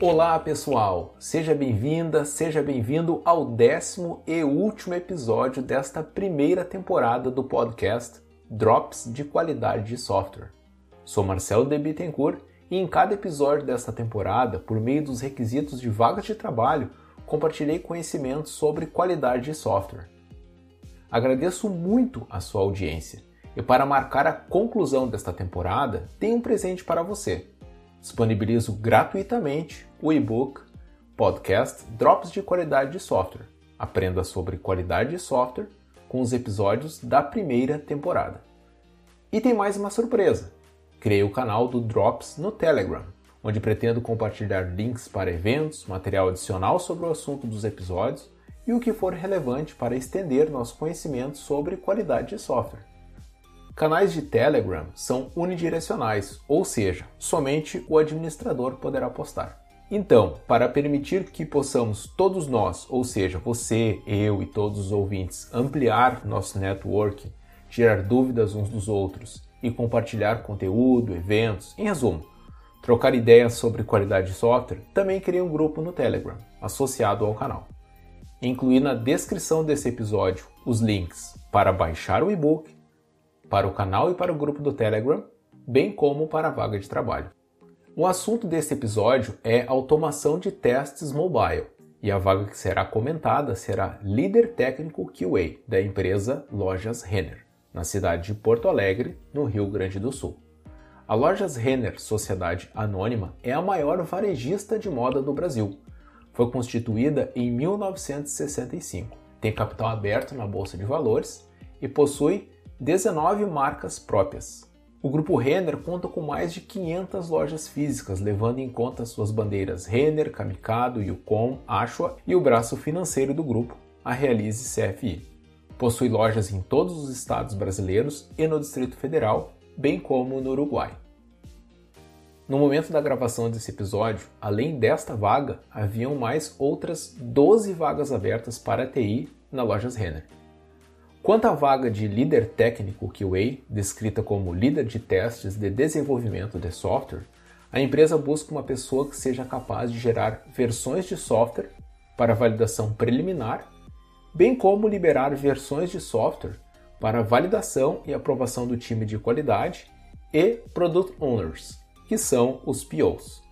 Olá pessoal, seja bem-vinda, seja bem-vindo ao décimo e último episódio desta primeira temporada do podcast Drops de Qualidade de Software. Sou Marcelo de Bittencourt e em cada episódio desta temporada, por meio dos requisitos de vagas de trabalho, compartilhei conhecimentos sobre qualidade de software. Agradeço muito a sua audiência e para marcar a conclusão desta temporada, tenho um presente para você. Disponibilizo gratuitamente o e-book podcast Drops de Qualidade de Software. Aprenda sobre qualidade de software com os episódios da primeira temporada. E tem mais uma surpresa. Criei o canal do Drops no Telegram, onde pretendo compartilhar links para eventos, material adicional sobre o assunto dos episódios e o que for relevante para estender nosso conhecimento sobre qualidade de software. Canais de Telegram são unidirecionais, ou seja, somente o administrador poderá postar. Então, para permitir que possamos todos nós, ou seja, você, eu e todos os ouvintes, ampliar nosso network, tirar dúvidas uns dos outros e compartilhar conteúdo, eventos, em resumo, trocar ideias sobre qualidade de software, também criei um grupo no Telegram, associado ao canal. Incluí na descrição desse episódio os links para baixar o e-book, para o canal e para o grupo do Telegram, bem como para a vaga de trabalho. O assunto desse episódio é automação de testes mobile, e a vaga que será comentada será líder técnico QA da empresa Lojas Renner, na cidade de Porto Alegre, no Rio Grande do Sul. A Lojas Renner Sociedade Anônima é a maior varejista de moda do Brasil. Foi constituída em 1965, tem capital aberto na Bolsa de Valores e possui 19 marcas próprias. O grupo Renner conta com mais de 500 lojas físicas, levando em conta suas bandeiras Renner, Kamikado, Yukon, Ashua e o braço financeiro do grupo, a Realize CFI. Possui lojas em todos os estados brasileiros e no Distrito Federal bem como no Uruguai. No momento da gravação desse episódio, além desta vaga, haviam mais outras 12 vagas abertas para TI na Lojas Renner. Quanto à vaga de líder técnico QA, descrita como líder de testes de desenvolvimento de software, a empresa busca uma pessoa que seja capaz de gerar versões de software para validação preliminar, bem como liberar versões de software para validação e aprovação do time de qualidade e Product Owners, que são os POs.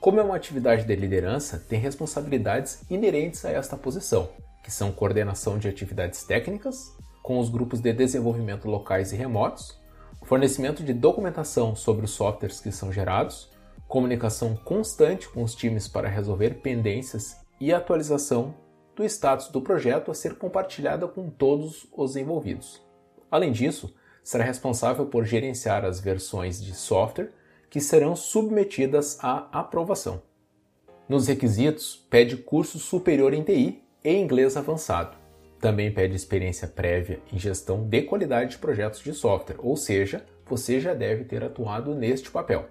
Como é uma atividade de liderança, tem responsabilidades inerentes a esta posição, que são coordenação de atividades técnicas com os grupos de desenvolvimento locais e remotos, fornecimento de documentação sobre os softwares que são gerados, comunicação constante com os times para resolver pendências e atualização do status do projeto a ser compartilhada com todos os envolvidos. Além disso, será responsável por gerenciar as versões de software que serão submetidas à aprovação. Nos requisitos, pede curso superior em TI e inglês avançado. Também pede experiência prévia em gestão de qualidade de projetos de software, ou seja, você já deve ter atuado neste papel.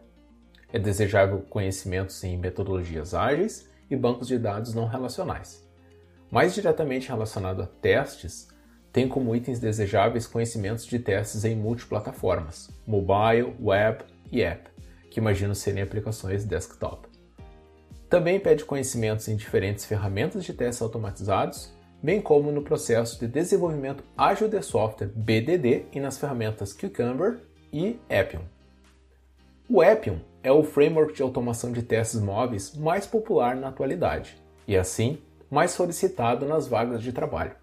É desejável conhecimentos em metodologias ágeis e bancos de dados não relacionais. Mais diretamente relacionado a testes, tem como itens desejáveis conhecimentos de testes em multiplataformas, mobile, web e app, que imagino serem aplicações desktop. Também pede conhecimentos em diferentes ferramentas de testes automatizados, bem como no processo de desenvolvimento ágil de software BDD e nas ferramentas Cucumber e Appium. O Appium é o framework de automação de testes móveis mais popular na atualidade e, assim, mais solicitado nas vagas de trabalho.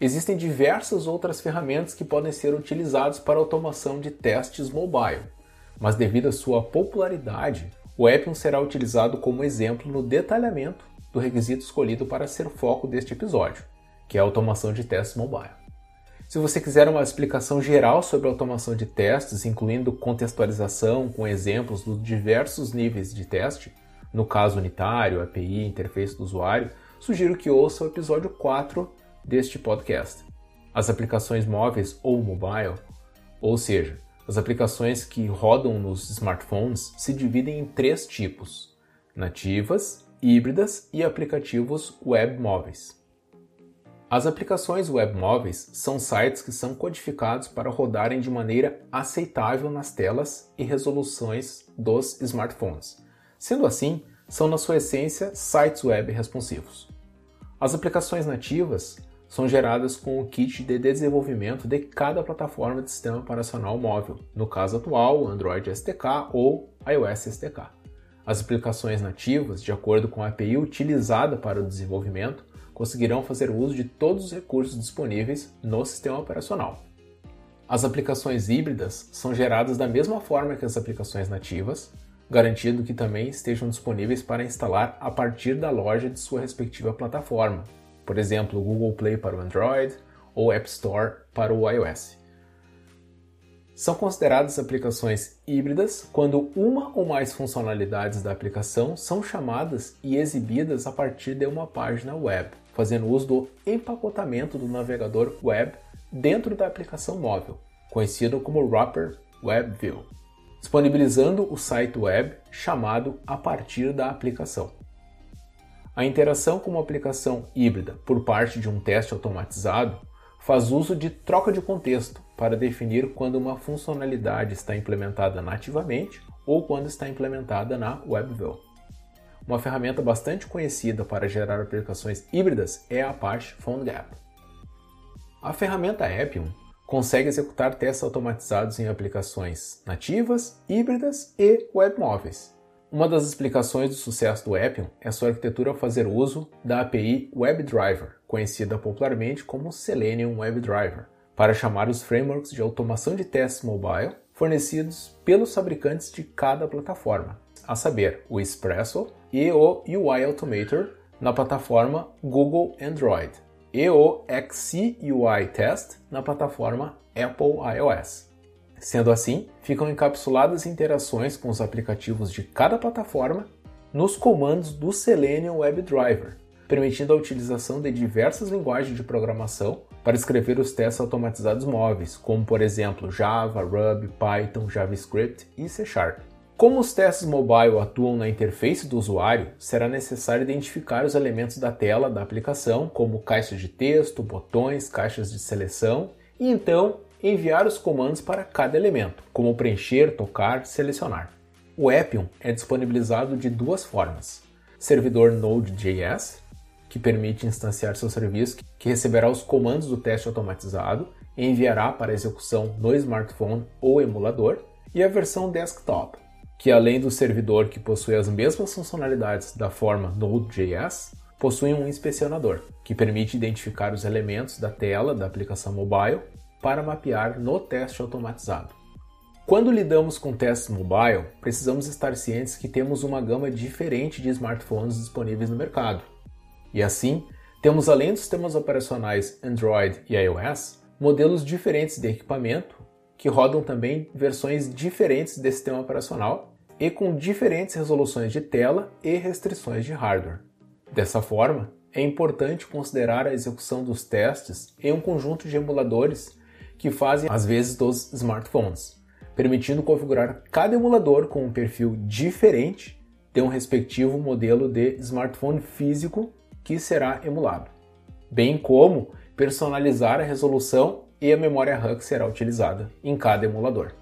Existem diversas outras ferramentas que podem ser utilizadas para automação de testes mobile, mas devido à sua popularidade, o Appium será utilizado como exemplo no detalhamento do requisito escolhido para ser o foco deste episódio, que é a automação de testes mobile. Se você quiser uma explicação geral sobre automação de testes, incluindo contextualização com exemplos dos diversos níveis de teste, no caso unitário, API, interface do usuário, sugiro que ouça o episódio 4 deste podcast. As aplicações móveis ou mobile, ou seja, as aplicações que rodam nos smartphones, se dividem em três tipos: nativas, híbridas e aplicativos web móveis. As aplicações web móveis são sites que são codificados para rodarem de maneira aceitável nas telas e resoluções dos smartphones. Sendo assim, são, na sua essência, sites web responsivos. As aplicações nativas são geradas com o kit de desenvolvimento de cada plataforma de sistema operacional móvel, no caso atual, Android SDK ou iOS SDK. As aplicações nativas, de acordo com a API utilizada para o desenvolvimento, conseguirão fazer uso de todos os recursos disponíveis no sistema operacional. As aplicações híbridas são geradas da mesma forma que as aplicações nativas, garantindo que também estejam disponíveis para instalar a partir da loja de sua respectiva plataforma, por exemplo, Google Play para o Android ou App Store para o iOS. São consideradas aplicações híbridas quando uma ou mais funcionalidades da aplicação são chamadas e exibidas a partir de uma página web, fazendo uso do empacotamento do navegador web dentro da aplicação móvel, conhecido como Wrapper Web View, disponibilizando o site web chamado a partir da aplicação. A interação com uma aplicação híbrida por parte de um teste automatizado faz uso de troca de contexto para definir quando uma funcionalidade está implementada nativamente ou quando está implementada na WebView. Uma ferramenta bastante conhecida para gerar aplicações híbridas é a Apache PhoneGap. A ferramenta Appium consegue executar testes automatizados em aplicações nativas, híbridas e webmóveis. Uma das explicações do sucesso do Appium é sua arquitetura fazer uso da API WebDriver, conhecida popularmente como Selenium WebDriver, para chamar os frameworks de automação de testes mobile fornecidos pelos fabricantes de cada plataforma, a saber, o Espresso e o UI Automator na plataforma Google Android e o XCUI Test na plataforma Apple iOS. Sendo assim, ficam encapsuladas interações com os aplicativos de cada plataforma nos comandos do Selenium WebDriver, permitindo a utilização de diversas linguagens de programação para escrever os testes automatizados móveis, como por exemplo Java, Ruby, Python, JavaScript e C Sharp. Como os testes mobile atuam na interface do usuário, será necessário identificar os elementos da tela da aplicação, como caixas de texto, botões, caixas de seleção, e então enviar os comandos para cada elemento, como preencher, tocar, selecionar. O Appium é disponibilizado de duas formas: servidor Node.js, que permite instanciar seu serviço, que receberá os comandos do teste automatizado e enviará para execução no smartphone ou emulador, e a versão desktop, que além do servidor que possui as mesmas funcionalidades da forma Node.js, possui um inspecionador, que permite identificar os elementos da tela da aplicação mobile para mapear no teste automatizado. Quando lidamos com testes mobile, precisamos estar cientes que temos uma gama diferente de smartphones disponíveis no mercado. E assim, temos além dos sistemas operacionais Android e iOS, modelos diferentes de equipamento que rodam também versões diferentes desse sistema operacional e com diferentes resoluções de tela e restrições de hardware. Dessa forma, é importante considerar a execução dos testes em um conjunto de emuladores que fazem às vezes dos smartphones, permitindo configurar cada emulador com um perfil diferente de um respectivo modelo de smartphone físico que será emulado, bem como personalizar a resolução e a memória RAM que será utilizada em cada emulador.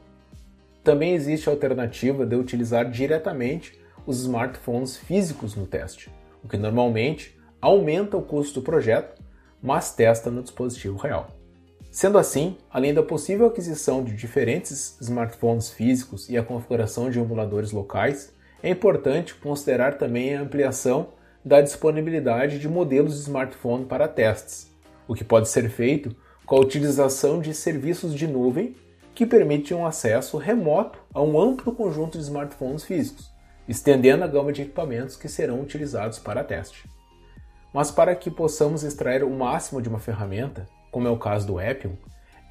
Também existe a alternativa de utilizar diretamente os smartphones físicos no teste, o que normalmente aumenta o custo do projeto, mas testa no dispositivo real. Sendo assim, além da possível aquisição de diferentes smartphones físicos e a configuração de emuladores locais, é importante considerar também a ampliação da disponibilidade de modelos de smartphone para testes, o que pode ser feito com a utilização de serviços de nuvem que permitem um acesso remoto a um amplo conjunto de smartphones físicos, estendendo a gama de equipamentos que serão utilizados para teste. Mas para que possamos extrair o máximo de uma ferramenta, como é o caso do Appium,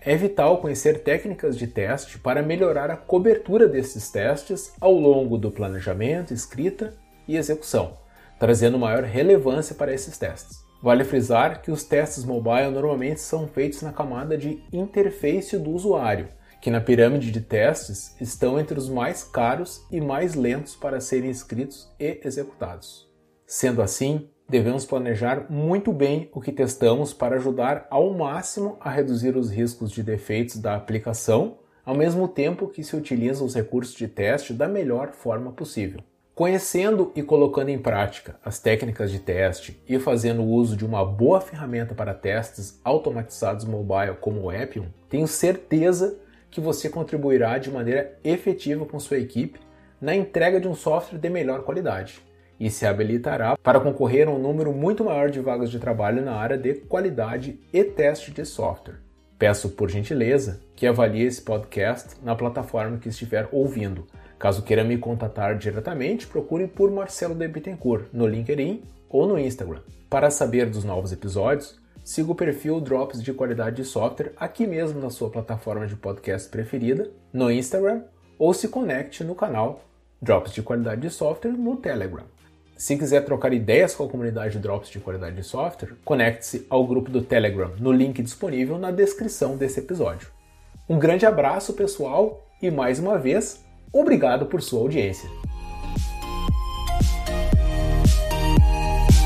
é vital conhecer técnicas de teste para melhorar a cobertura desses testes ao longo do planejamento, escrita e execução, trazendo maior relevância para esses testes. Vale frisar que os testes mobile normalmente são feitos na camada de interface do usuário, que na pirâmide de testes estão entre os mais caros e mais lentos para serem escritos e executados. Sendo assim, devemos planejar muito bem o que testamos para ajudar ao máximo a reduzir os riscos de defeitos da aplicação, ao mesmo tempo que se utiliza os recursos de teste da melhor forma possível. Conhecendo e colocando em prática as técnicas de teste e fazendo uso de uma boa ferramenta para testes automatizados mobile como o Appium, tenho certeza que você contribuirá de maneira efetiva com sua equipe na entrega de um software de melhor qualidade e se habilitará para concorrer a um número muito maior de vagas de trabalho na área de qualidade e teste de software. Peço por gentileza que avalie esse podcast na plataforma que estiver ouvindo Caso queira me contatar diretamente, procure por Marcelo de Bittencourt no LinkedIn ou no Instagram. Para saber dos novos episódios, siga o perfil Drops de Qualidade de Software aqui mesmo na sua plataforma de podcast preferida, no Instagram, ou se conecte no canal Drops de Qualidade de Software no Telegram. Se quiser trocar ideias com a comunidade Drops de Qualidade de Software, conecte-se ao grupo do Telegram no link disponível na descrição desse episódio. Um grande abraço, pessoal, e mais uma vez, Obrigado por sua audiência.